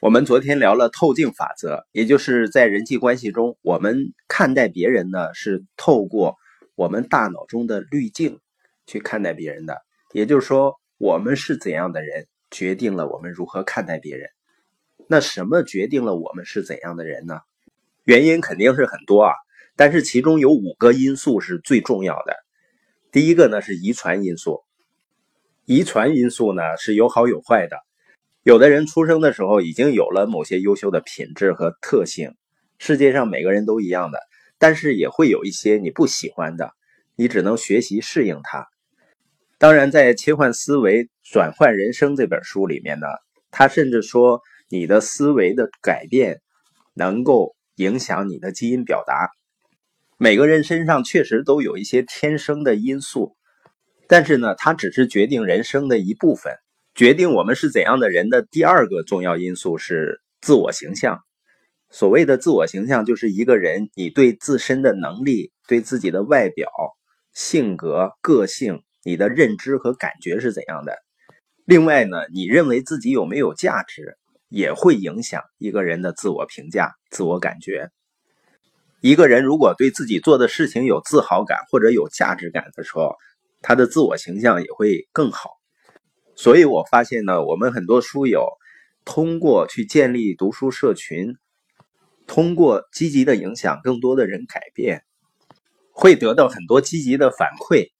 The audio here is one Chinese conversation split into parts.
我们昨天聊了透镜法则，也就是在人际关系中，我们看待别人呢是透过我们大脑中的滤镜去看待别人的。也就是说，我们是怎样的人，决定了我们如何看待别人。那什么决定了我们是怎样的人呢？原因肯定是很多啊，但是其中有五个因素是最重要的。第一个呢是遗传因素，遗传因素呢是有好有坏的。有的人出生的时候已经有了某些优秀的品质和特性，世界上每个人都一样的，但是也会有一些你不喜欢的，你只能学习适应它。当然，在《切换思维，转换人生》这本书里面呢，他甚至说你的思维的改变能够影响你的基因表达。每个人身上确实都有一些天生的因素，但是呢，它只是决定人生的一部分。决定我们是怎样的人的第二个重要因素是自我形象。所谓的自我形象，就是一个人你对自身的能力、对自己的外表、性格、个性，你的认知和感觉是怎样的。另外呢，你认为自己有没有价值，也会影响一个人的自我评价、自我感觉。一个人如果对自己做的事情有自豪感或者有价值感的时候，他的自我形象也会更好。所以我发现呢，我们很多书友通过去建立读书社群，通过积极的影响更多的人改变，会得到很多积极的反馈，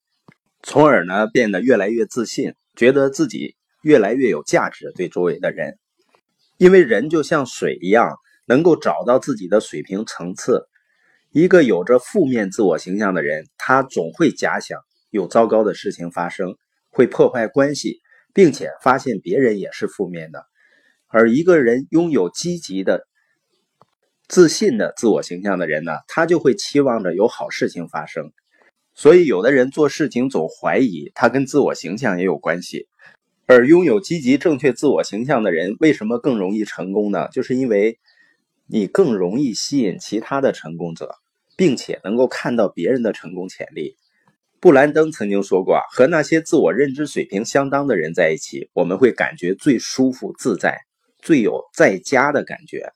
从而呢变得越来越自信，觉得自己越来越有价值对周围的人。因为人就像水一样，能够找到自己的水平层次。一个有着负面自我形象的人，他总会假想有糟糕的事情发生，会破坏关系。并且发现别人也是负面的，而一个人拥有积极的、自信的自我形象的人呢，他就会期望着有好事情发生。所以，有的人做事情总怀疑，他跟自我形象也有关系。而拥有积极正确自我形象的人，为什么更容易成功呢？就是因为你更容易吸引其他的成功者，并且能够看到别人的成功潜力。布兰登曾经说过：“啊和那些自我认知水平相当的人在一起，我们会感觉最舒服自在，最有在家的感觉。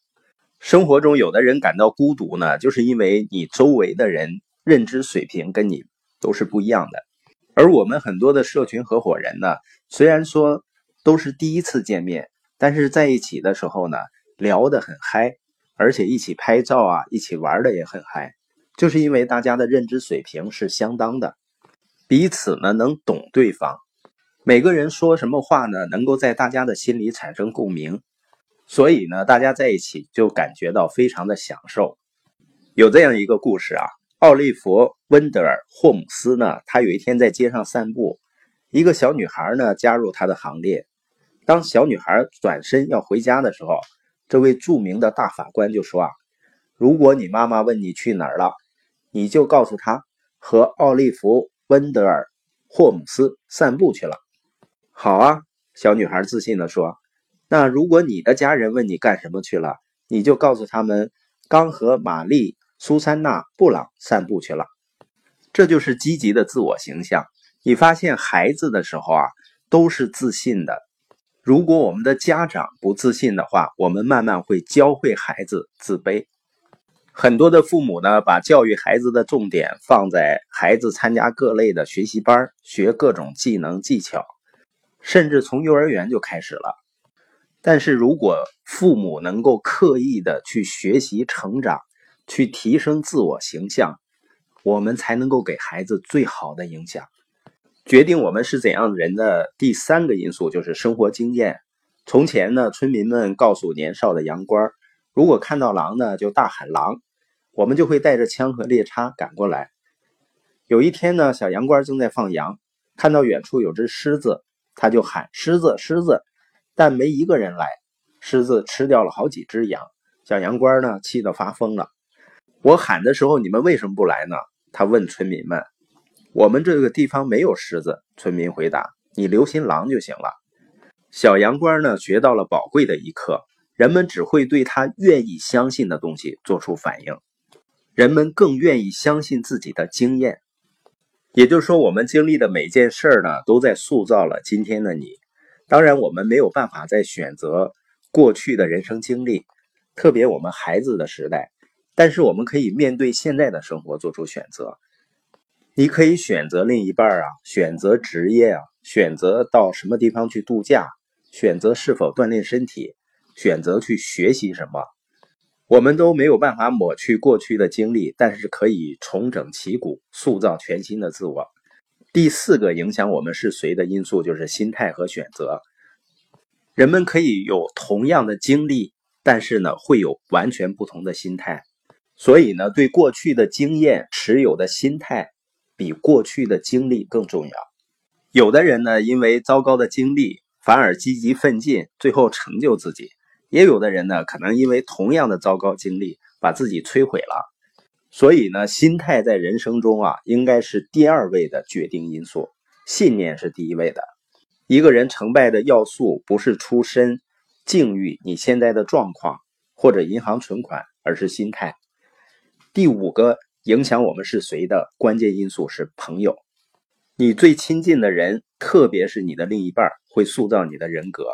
生活中，有的人感到孤独呢，就是因为你周围的人认知水平跟你都是不一样的。而我们很多的社群合伙人呢，虽然说都是第一次见面，但是在一起的时候呢，聊得很嗨，而且一起拍照啊，一起玩的也很嗨，就是因为大家的认知水平是相当的。”彼此呢能懂对方，每个人说什么话呢，能够在大家的心里产生共鸣，所以呢，大家在一起就感觉到非常的享受。有这样一个故事啊，奥利弗·温德尔·霍姆斯呢，他有一天在街上散步，一个小女孩呢加入他的行列。当小女孩转身要回家的时候，这位著名的大法官就说啊，如果你妈妈问你去哪儿了，你就告诉她和奥利弗。温德尔·霍姆斯散步去了。好啊，小女孩自信地说：“那如果你的家人问你干什么去了，你就告诉他们刚和玛丽·苏珊娜·布朗散步去了。”这就是积极的自我形象。你发现孩子的时候啊，都是自信的。如果我们的家长不自信的话，我们慢慢会教会孩子自卑。很多的父母呢，把教育孩子的重点放在孩子参加各类的学习班，学各种技能技巧，甚至从幼儿园就开始了。但是如果父母能够刻意的去学习成长，去提升自我形象，我们才能够给孩子最好的影响。决定我们是怎样人的第三个因素就是生活经验。从前呢，村民们告诉年少的羊倌。如果看到狼呢，就大喊狼，我们就会带着枪和猎叉赶过来。有一天呢，小羊倌正在放羊，看到远处有只狮子，他就喊狮子狮子，但没一个人来。狮子吃掉了好几只羊，小羊倌呢气得发疯了。我喊的时候，你们为什么不来呢？他问村民们。我们这个地方没有狮子，村民回答。你留心狼就行了。小羊倌呢学到了宝贵的一课。人们只会对他愿意相信的东西做出反应，人们更愿意相信自己的经验。也就是说，我们经历的每件事儿呢，都在塑造了今天的你。当然，我们没有办法再选择过去的人生经历，特别我们孩子的时代，但是我们可以面对现在的生活做出选择。你可以选择另一半啊，选择职业啊，选择到什么地方去度假，选择是否锻炼身体，选择去学习什么。我们都没有办法抹去过去的经历，但是可以重整旗鼓，塑造全新的自我。第四个影响我们是谁的因素就是心态和选择。人们可以有同样的经历，但是呢，会有完全不同的心态。所以呢，对过去的经验持有的心态，比过去的经历更重要。有的人呢，因为糟糕的经历，反而积极奋进，最后成就自己。也有的人呢，可能因为同样的糟糕经历，把自己摧毁了。所以呢，心态在人生中啊，应该是第二位的决定因素，信念是第一位的。一个人成败的要素不是出身、境遇、你现在的状况或者银行存款，而是心态。第五个影响我们是谁的关键因素是朋友，你最亲近的人，特别是你的另一半，会塑造你的人格。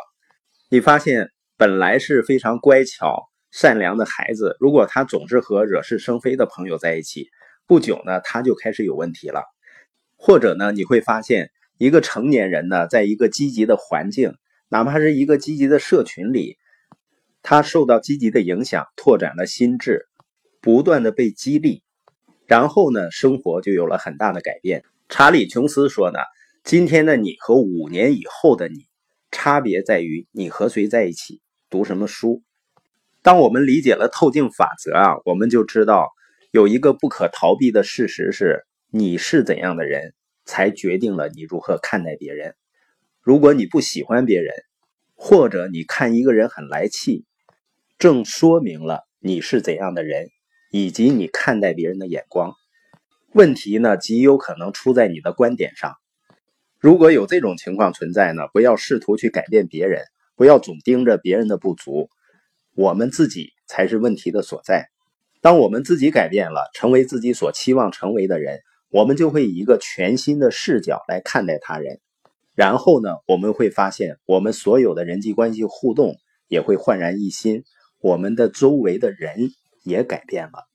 你发现。本来是非常乖巧、善良的孩子，如果他总是和惹是生非的朋友在一起，不久呢，他就开始有问题了。或者呢，你会发现一个成年人呢，在一个积极的环境，哪怕是一个积极的社群里，他受到积极的影响，拓展了心智，不断的被激励，然后呢，生活就有了很大的改变。查理·琼斯说呢：“今天的你和五年以后的你，差别在于你和谁在一起。”读什么书？当我们理解了透镜法则啊，我们就知道有一个不可逃避的事实是：你是怎样的人，才决定了你如何看待别人。如果你不喜欢别人，或者你看一个人很来气，正说明了你是怎样的人，以及你看待别人的眼光。问题呢，极有可能出在你的观点上。如果有这种情况存在呢，不要试图去改变别人。不要总盯着别人的不足，我们自己才是问题的所在。当我们自己改变了，成为自己所期望成为的人，我们就会以一个全新的视角来看待他人。然后呢，我们会发现，我们所有的人际关系互动也会焕然一新，我们的周围的人也改变了。